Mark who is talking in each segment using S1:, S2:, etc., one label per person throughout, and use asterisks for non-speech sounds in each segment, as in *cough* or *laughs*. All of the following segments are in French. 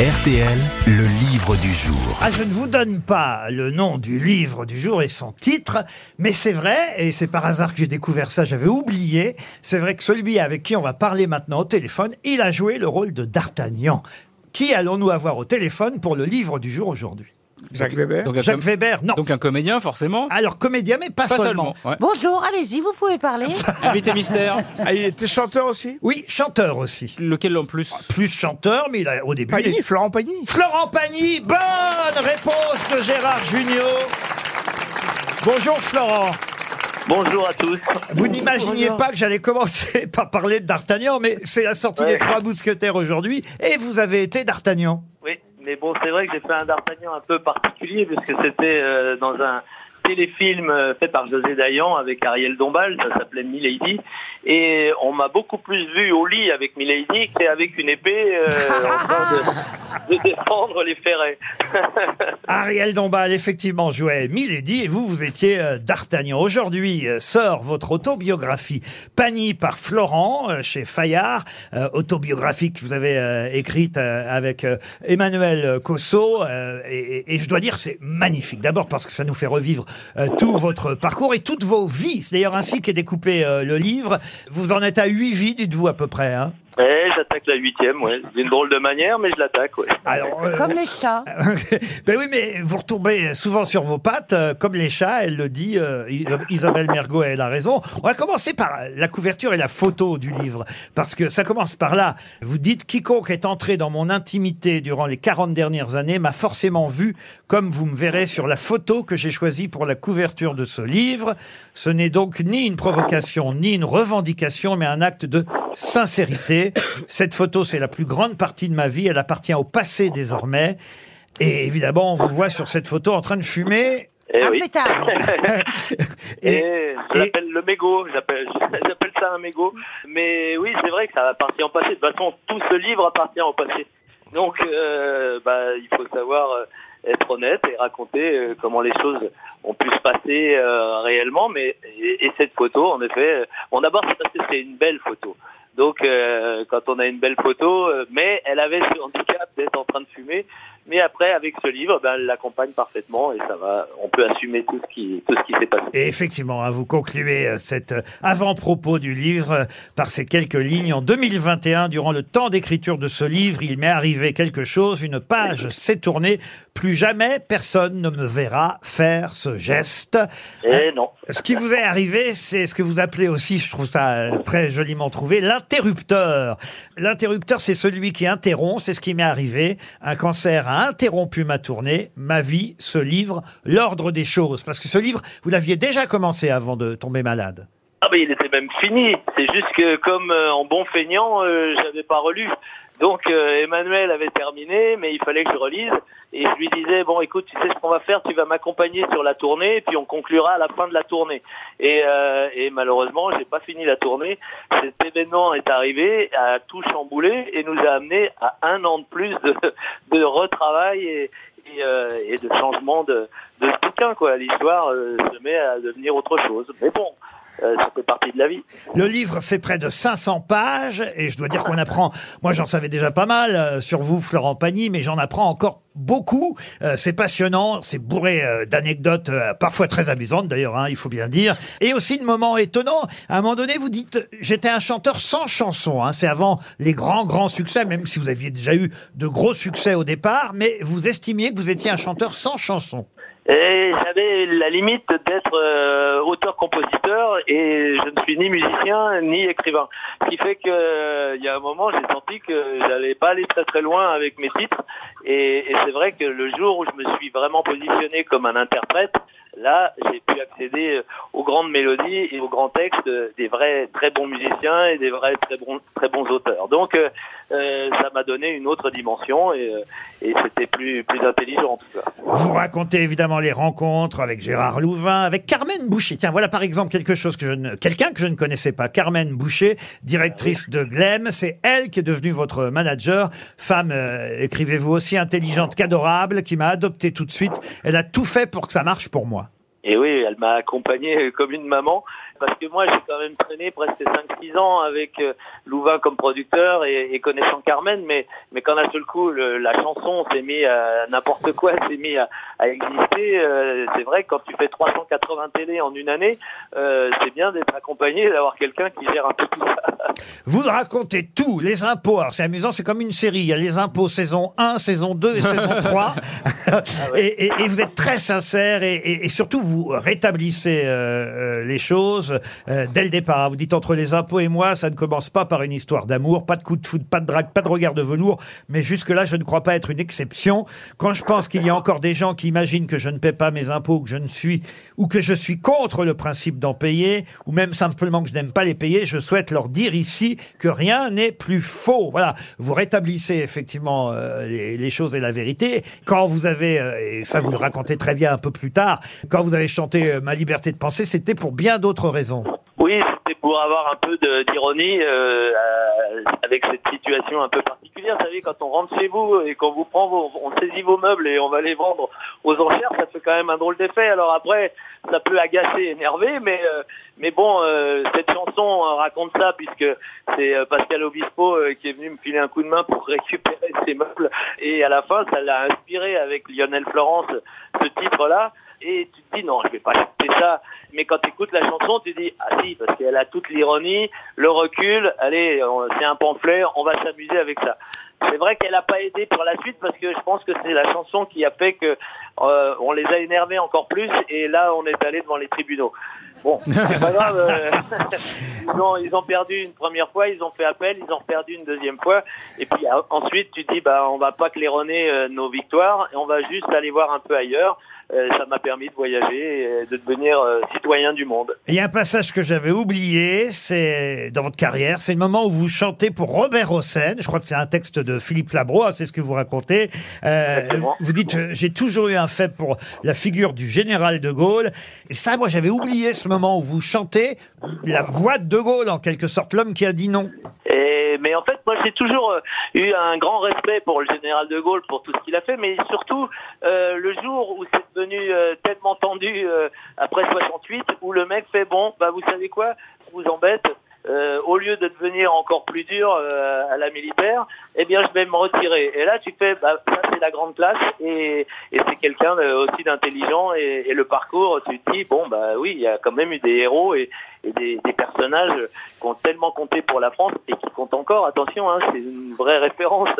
S1: RTL, le livre du jour.
S2: Ah, je ne vous donne pas le nom du livre du jour et son titre, mais c'est vrai, et c'est par hasard que j'ai découvert ça, j'avais oublié, c'est vrai que celui avec qui on va parler maintenant au téléphone, il a joué le rôle de D'Artagnan. Qui allons-nous avoir au téléphone pour le livre du jour aujourd'hui?
S3: Jacques Weber
S4: Donc un,
S2: Jacques
S4: com-
S2: Weber, non.
S4: donc un comédien, forcément.
S2: Alors comédien, mais pas,
S4: Pas
S2: seulement.
S4: seulement. ouais.
S5: Bonjour, allez-y, vous pouvez parler. *laughs*
S4: Invité mystère.
S3: Ah, il était chanteur aussi?
S2: Oui, chanteur aussi.
S4: Lequel en plus?
S2: Plus chanteur, mais il a, au début... il
S3: Pagny,
S2: est-
S3: Florent Pagny.
S2: Florent Pagny, bonne réponse de Gérard Junior. Bonjour Florent.
S6: Bonjour à tous.
S2: Vous n'imaginiez pas que j'allais commencer *laughs* par parler de D'Artagnan, mais c'est la sortie
S6: Ouais.
S2: des Trois Mousquetaires aujourd'hui, et vous avez été D'Artagnan.
S6: Oui, mais bon, c'est vrai que j'ai fait un D'Artagnan un peu particulier parce que c'était euh, dans un téléfilm euh, fait par José Dayan avec Ariel Dombal, ça s'appelait Milady, et on m'a beaucoup plus vu au lit avec Milady qu'avec une épée euh, *laughs* en train de, de défendre les ferrets. *laughs*
S2: Ariel Dombal, effectivement, jouait Milady, et vous, vous étiez euh, D'Artagnan. Aujourd'hui euh, sort votre autobiographie, Pagny par Florent, chez Fayard, autobiographie que vous avez écrite avec Emmanuel Cosso, et, et- et je dois dire, c'est magnifique. D'abord parce que ça nous fait revivre euh, tout votre parcours et toutes vos vies. C'est d'ailleurs ainsi qu'est découpé euh, le livre. Vous en êtes à huit vies, dites-vous à peu près. Hein
S6: j'attaque la huitième, ouais. D'une drôle de manière, mais je l'attaque, ouais.
S2: Alors, euh,
S5: Comme les chats. *laughs*
S2: ben oui, mais vous retombez souvent sur vos pattes, euh, comme les chats, elle le dit, euh, Is- Isabelle Mergot, elle a raison. On va commencer par la couverture et la photo du livre, parce que ça commence par là. Vous dites, quiconque est entré dans mon intimité durant les 40 dernières années m'a forcément vu, comme vous me verrez sur la photo que j'ai choisie pour la couverture de ce livre. Ce n'est donc ni une provocation, ni une revendication, mais un acte de sincérité. Cette photo, c'est la plus grande partie de ma vie, elle appartient au passé désormais. Et évidemment, on vous voit sur cette photo en train de fumer.
S6: Eh
S5: un
S6: oui.
S5: pétard. *laughs*
S6: Et,
S2: Et,
S6: je l'appelle le mégot, *laughs* j'appelle ça un mégot. Mais oui, c'est vrai que ça appartient au passé. De toute façon, tout ce livre appartient au passé. Donc, euh, bah, il faut savoir euh, être honnête et raconter euh, comment les choses ont pu se passer euh, réellement. Mais et, et cette photo, en effet, bon d'abord c'est parce que c'est une belle photo. Donc, euh, quand on a une belle photo, euh, mais elle avait ce handicap d'être en train de fumer. Mais après, avec ce livre, ben, elle l'accompagne parfaitement et ça va. On peut assumer tout ce qui tout ce qui s'est passé.
S2: et effectivement, hein, vous concluez euh, cet euh, avant-propos du livre euh, par ces quelques lignes. En 2021, durant le temps d'écriture de ce livre, il m'est arrivé quelque chose, une page s'est tournée. Plus jamais personne ne me verra faire ce geste.
S6: Et non.
S2: Ce qui vous est arrivé, c'est ce que vous appelez aussi, je trouve ça très joliment trouvé, l'interrupteur. L'interrupteur, c'est celui qui interrompt, c'est ce qui m'est arrivé. Un cancer interrompu ma tournée, ma vie, ce livre, l'ordre des choses. Parce que ce livre, vous l'aviez déjà commencé avant de tomber malade.
S6: Ah ben il était même fini. C'est juste que comme euh, en bon feignant, euh, j'avais pas relu. Donc euh, Emmanuel avait terminé, mais il fallait que je relise. Et je lui disais bon, écoute, tu sais ce qu'on va faire, tu vas m'accompagner sur la tournée, et puis on conclura à la fin de la tournée. Et, euh, et malheureusement, j'ai pas fini la tournée. Cet événement est arrivé, a tout chamboulé et nous a amené à un an de plus de, de retravail et, euh, et de changement de, de bouquin. Quoi, l'histoire euh, se met à devenir autre chose. Mais bon. Euh, ça fait partie de la vie.
S2: Le livre fait près de 500 pages et je dois dire qu'on apprend, moi j'en savais déjà pas mal euh, sur vous Florent Pagny, mais j'en apprends encore beaucoup. Euh, c'est passionnant, c'est bourré d'anecdotes parfois très amusantes d'ailleurs, hein, il faut bien dire, et aussi de moments étonnants. À un moment donné, vous dites, j'étais un chanteur sans chanson, hein, c'est avant les grands grands succès, même si vous aviez déjà eu de gros succès au départ, mais vous estimiez que vous étiez un chanteur sans chanson.
S6: Et j'avais la limite d'être euh, auteur-compositeur et je ne suis ni musicien ni écrivain. Ce qui fait que euh, il y a un moment, j'ai senti que j'allais pas aller très très loin avec mes titres. Et, et c'est vrai que le jour où je me suis vraiment positionné comme un interprète, accéder aux grandes mélodies et aux grands textes des vrais très bons musiciens et des vrais très bons très bons auteurs. Donc euh, euh, ça m'a donné une autre dimension et, euh, c'était plus plus intelligent en tout cas.
S2: Vous racontez évidemment les rencontres avec Gérard Louvain, avec Carmen Boucher. Tiens, voilà par exemple quelque chose que je ne, quelqu'un que je ne connaissais pas. Carmen Boucher, directrice de Glem. C'est elle qui est devenue votre manager. Femme, euh, écrivez-vous aussi intelligente qu'adorable, qui m'a adopté tout de suite. Elle a tout fait pour que ça marche pour moi.
S6: Elle m'a accompagné *laughs* comme une maman. Parce que moi, j'ai quand même traîné presque 5-6 ans avec euh, Louvain comme producteur et, connaissant Carmen, mais, mais quand d'un seul coup, le- la chanson s'est mis à n'importe quoi, *laughs* s'est mis à, à exister, euh, c'est vrai que quand tu fais 380 télé en une année, euh, c'est bien d'être accompagné, d'avoir quelqu'un qui gère un peu tout ça.
S2: Vous racontez tout, les impôts. Alors c'est amusant, c'est comme une série. Il y a les impôts saison 1, saison 2 et saison *laughs* 3. *laughs* et, et- et vous êtes très sincère et, et- et surtout vous rétablissez euh, euh, les choses euh, dès le départ. Vous dites entre les impôts et moi, ça ne commence pas par une histoire d'amour, pas de coup de foot, pas de drague, pas de regard de velours. Mais jusque-là, je ne crois pas être une exception. Quand je pense qu'il y a encore des gens qui imaginent que je ne paie pas mes impôts, que je ne suis ou que je suis contre le principe d'en payer, ou même simplement que je n'aime pas les payer, je souhaite leur dire ici que rien n'est plus faux. Voilà, vous rétablissez effectivement euh, les, choses et la vérité. Quand vous avez, euh, et ça vous le racontez très bien un peu plus tard, quand vous avez chanté euh, Ma liberté de penser, c'était pour bien d'autres raisons.
S6: Oui, c'était pour avoir un peu d'ironie avec cette situation un peu particulière. Vous savez, quand on rentre chez vous et qu'on vous prend, vos, on saisit vos meubles et on va les vendre aux enchères, ça fait quand même un drôle d'effet. Alors après, ça peut agacer, énerver, mais euh, mais bon, euh, cette chanson euh, raconte ça puisque c'est Pascal Obispo qui est venu me filer un coup de main pour *laughs* récupérer ses meubles et à la fin, ça l'a inspiré avec Lionel Florence ce titre-là. Et tu te dis non, je vais pas chanter ça. Mais quand tu écoutes la chanson, tu dis ah si, parce qu'elle a toute l'ironie, le recul. Allez, c'est un pamphlet, on va s'amuser avec ça. C'est vrai qu'elle a pas aidé pour la suite parce que je pense que c'est la chanson qui a fait que euh, on les a énervés encore plus et là on est allé devant les tribunaux. Bon, c'est pas grave. euh, *laughs* ils, ont, ils ont perdu une première fois, ils ont fait appel, ils ont perdu une deuxième fois. Et puis euh, ensuite, tu dis, bah, on va pas claironner euh, nos victoires et on va juste aller voir un peu ailleurs. Euh, ça m'a permis de voyager et de devenir citoyen du monde.
S2: Il y a un passage que j'avais oublié, c'est dans votre carrière, c'est le moment où vous chantez pour Robert Hossein. Je crois que c'est un texte de Philippe Labro, hein, c'est ce que vous racontez. Vous dites, j'ai toujours eu un fait pour la figure du général de Gaulle. Et ça, moi, j'avais oublié ce moment où vous chantez la voix de de Gaulle, en quelque sorte, l'homme qui a dit non.
S6: Et, mais en fait, moi, j'ai toujours euh, eu un grand respect pour le général de Gaulle, pour tout ce qu'il a fait, mais surtout euh, le jour où c'est devenu euh, tellement tendu après 68, où le mec fait bon, bah vous savez quoi, ça vous embête. Euh, au lieu de devenir encore plus dur euh, à la militaire, eh bien, je vais me retirer. Et là, tu fais, bah, ça, c'est la grande classe, et, et c'est quelqu'un de- aussi d'intelligent, et, et le parcours, tu te dis, bon, bah oui, il y a quand même eu des héros et, et des, des personnages qui ont tellement compté pour la France et qui comptent encore. Attention, hein, c'est une vraie référence.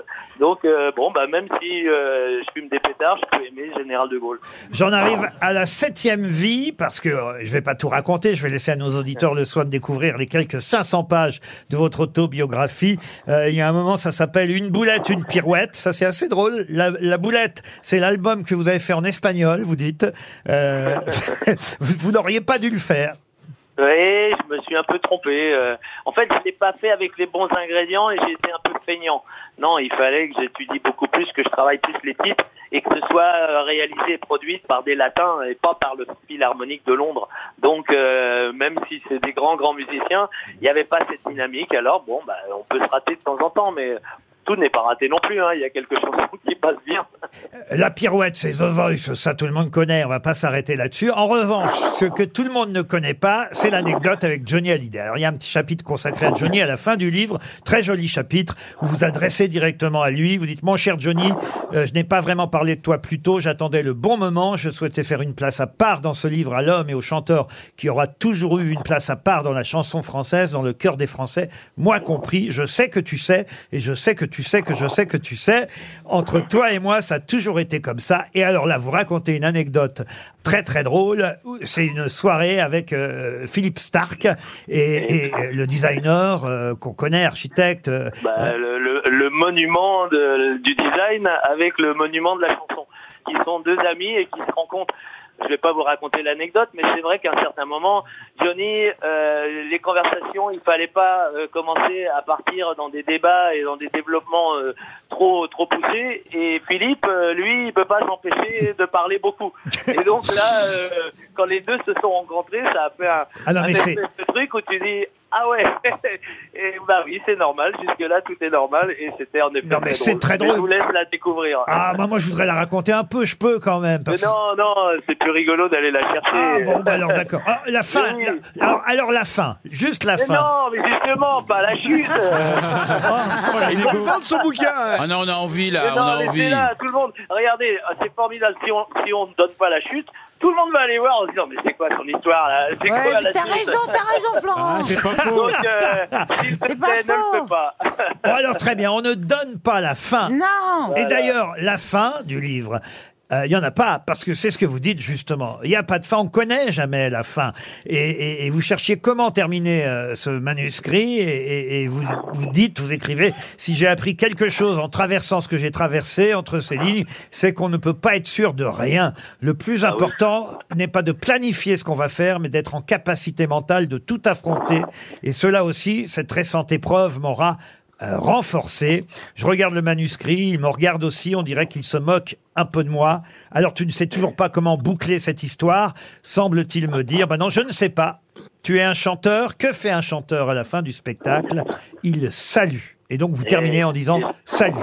S6: Donc, euh, bon, bah même si euh, je fume des pétards, je peux aimer général de Gaulle.
S2: J'en arrive à la septième vie, parce que euh, je vais pas tout raconter, je vais laisser à nos auditeurs le soin de découvrir les quelques 500 pages de votre autobiographie. Euh, il y a un moment, ça s'appelle Une boulette, une pirouette. Ça, c'est assez drôle. La, la boulette, c'est l'album que vous avez fait en espagnol, vous dites. Euh, *laughs* vous, vous n'auriez pas dû le faire.
S6: Oui, je me suis un peu trompé. euh. en fait, je l'ai pas fait avec les bons ingrédients et été un peu feignant. Non, il fallait que j'étudie beaucoup plus, que je travaille plus les titres et que ce soit euh, réalisé et produit par des latins et pas par le Philharmonique de Londres. Donc, euh, même si c'est des grands, grands musiciens, il n'y avait pas cette dynamique. Alors, bon, bah, on peut se rater de temps en temps, mais tout n'est pas raté non plus. Hein. Il y a quelques chansons *laughs* qui passent bien.
S2: La pirouette, c'est The Voice, ça tout le monde connaît, on va pas s'arrêter là-dessus. En revanche, ce que tout le monde ne connaît pas, c'est l'anecdote avec Johnny Hallyday. Alors il y a un petit chapitre consacré à Johnny à la fin du livre, très joli chapitre, où vous adressez directement à lui, vous dites « Mon cher Johnny, euh, je n'ai pas vraiment parlé de toi plus tôt, j'attendais le bon moment, je souhaitais faire une place à part dans ce livre à l'homme et au chanteur qui aura toujours eu une place à part dans la chanson française, dans le cœur des Français, moi compris, je sais que tu sais, et je sais que tu sais que je sais que tu sais, entre toi et moi, ça a toujours été comme ça. Et alors là, vous racontez une anecdote très très drôle. C'est une soirée avec euh, Philippe Stark et, et, euh, le designer euh, qu'on connaît, architecte.
S6: Bah, le, le- le monument de- du design avec le monument de la chanson, qui sont deux amis et qui se rencontrent. Je vais pas vous raconter l'anecdote, mais c'est vrai qu'à un certain moment, Johnny, euh, les conversations, il fallait pas euh, commencer à partir dans des débats et dans des développements euh, trop trop poussés. Et Philippe, euh, lui, il peut pas s'empêcher de parler beaucoup. Et donc là, quand les deux se sont rencontrés, ça a fait un,
S2: Ah non,
S6: un
S2: mais c'est-
S6: espèce de truc où tu dis Ah ouais *laughs* et Bah oui, c'est normal. Jusque-là, tout est normal. Et c'était en effet
S2: Non, mais c'est très drôle.
S6: Je vous laisse la découvrir.
S2: Ah, bah, moi, je voudrais la raconter un peu, je peux quand même.
S6: Mais non, non, c'est plus rigolo d'aller la chercher.
S2: Ah, bon, bah, alors, d'accord. Ah, la fin.
S6: Oui.
S2: la- alors, alors, la fin. Juste la
S6: Mais
S2: fin.
S6: non, mais justement, pas la chute. *laughs*
S3: Il faut vendre son bouquin. hein.
S7: Ah non, on a envie là,
S6: Mais
S7: on
S6: non,
S7: a envie.
S6: là, tout le monde. Regardez, ah, c'est formidable. Si on si on ne donne pas la chute, tout le monde va aller voir en se disant mais c'est quoi son histoire là C'est
S5: Ouais,
S6: quoi
S5: mais
S6: la
S5: t'as
S6: suite
S5: raison, t'as raison,
S4: Ah,
S5: Florent.
S4: c'est pas faux.
S6: Donc, euh, *laughs* s'il te
S5: C'est pas
S6: plaît, ne
S5: faux.
S6: le fais pas.
S2: Bon, alors, très bien. On ne donne pas la fin.
S5: Non.
S2: Et d'ailleurs, la fin du livre, il y en a pas, parce que c'est ce que vous dites justement. Il n'y a pas de fin, on connaît jamais la fin. Et, et- et vous cherchiez comment terminer euh, ce manuscrit, et, et- et vous, vous dites, vous écrivez, si j'ai appris quelque chose en traversant ce que j'ai traversé entre ces lignes, c'est qu'on ne peut pas être sûr de rien. Le plus important n'est pas de planifier ce qu'on va faire, mais d'être en capacité mentale de tout affronter. Et cela aussi, cette récente épreuve m'aura euh, renforcé. Je regarde le manuscrit, il me regarde aussi, on dirait qu'il se moque un peu de moi. Alors tu ne sais toujours pas comment boucler cette histoire, semble-t-il me dire. Ben non, je ne sais pas. Tu es un chanteur, que fait un chanteur à la fin du spectacle? Il salue. Et donc vous terminez en disant salut.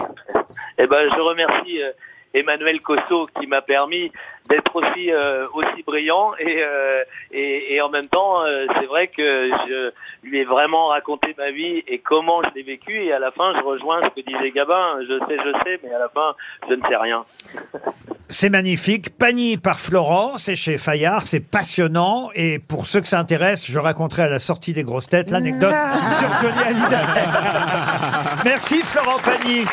S6: Eh ben, je remercie euh, Emmanuel Cosso qui m'a permis d'être aussi euh, aussi brillant et, euh, et et en même temps euh, c'est vrai que je lui ai vraiment raconté ma vie et comment je l'ai vécu et à la fin je rejoins ce que disait Gabin je sais je sais mais à la fin je ne sais rien *laughs*
S2: C'est magnifique. Pagny par Florent, c'est chez Fayard, c'est passionnant. Et pour ceux que ça intéresse, je raconterai à la sortie des grosses têtes l'anecdote sur Johnny Hallyday. *laughs* Merci Florent Pagny.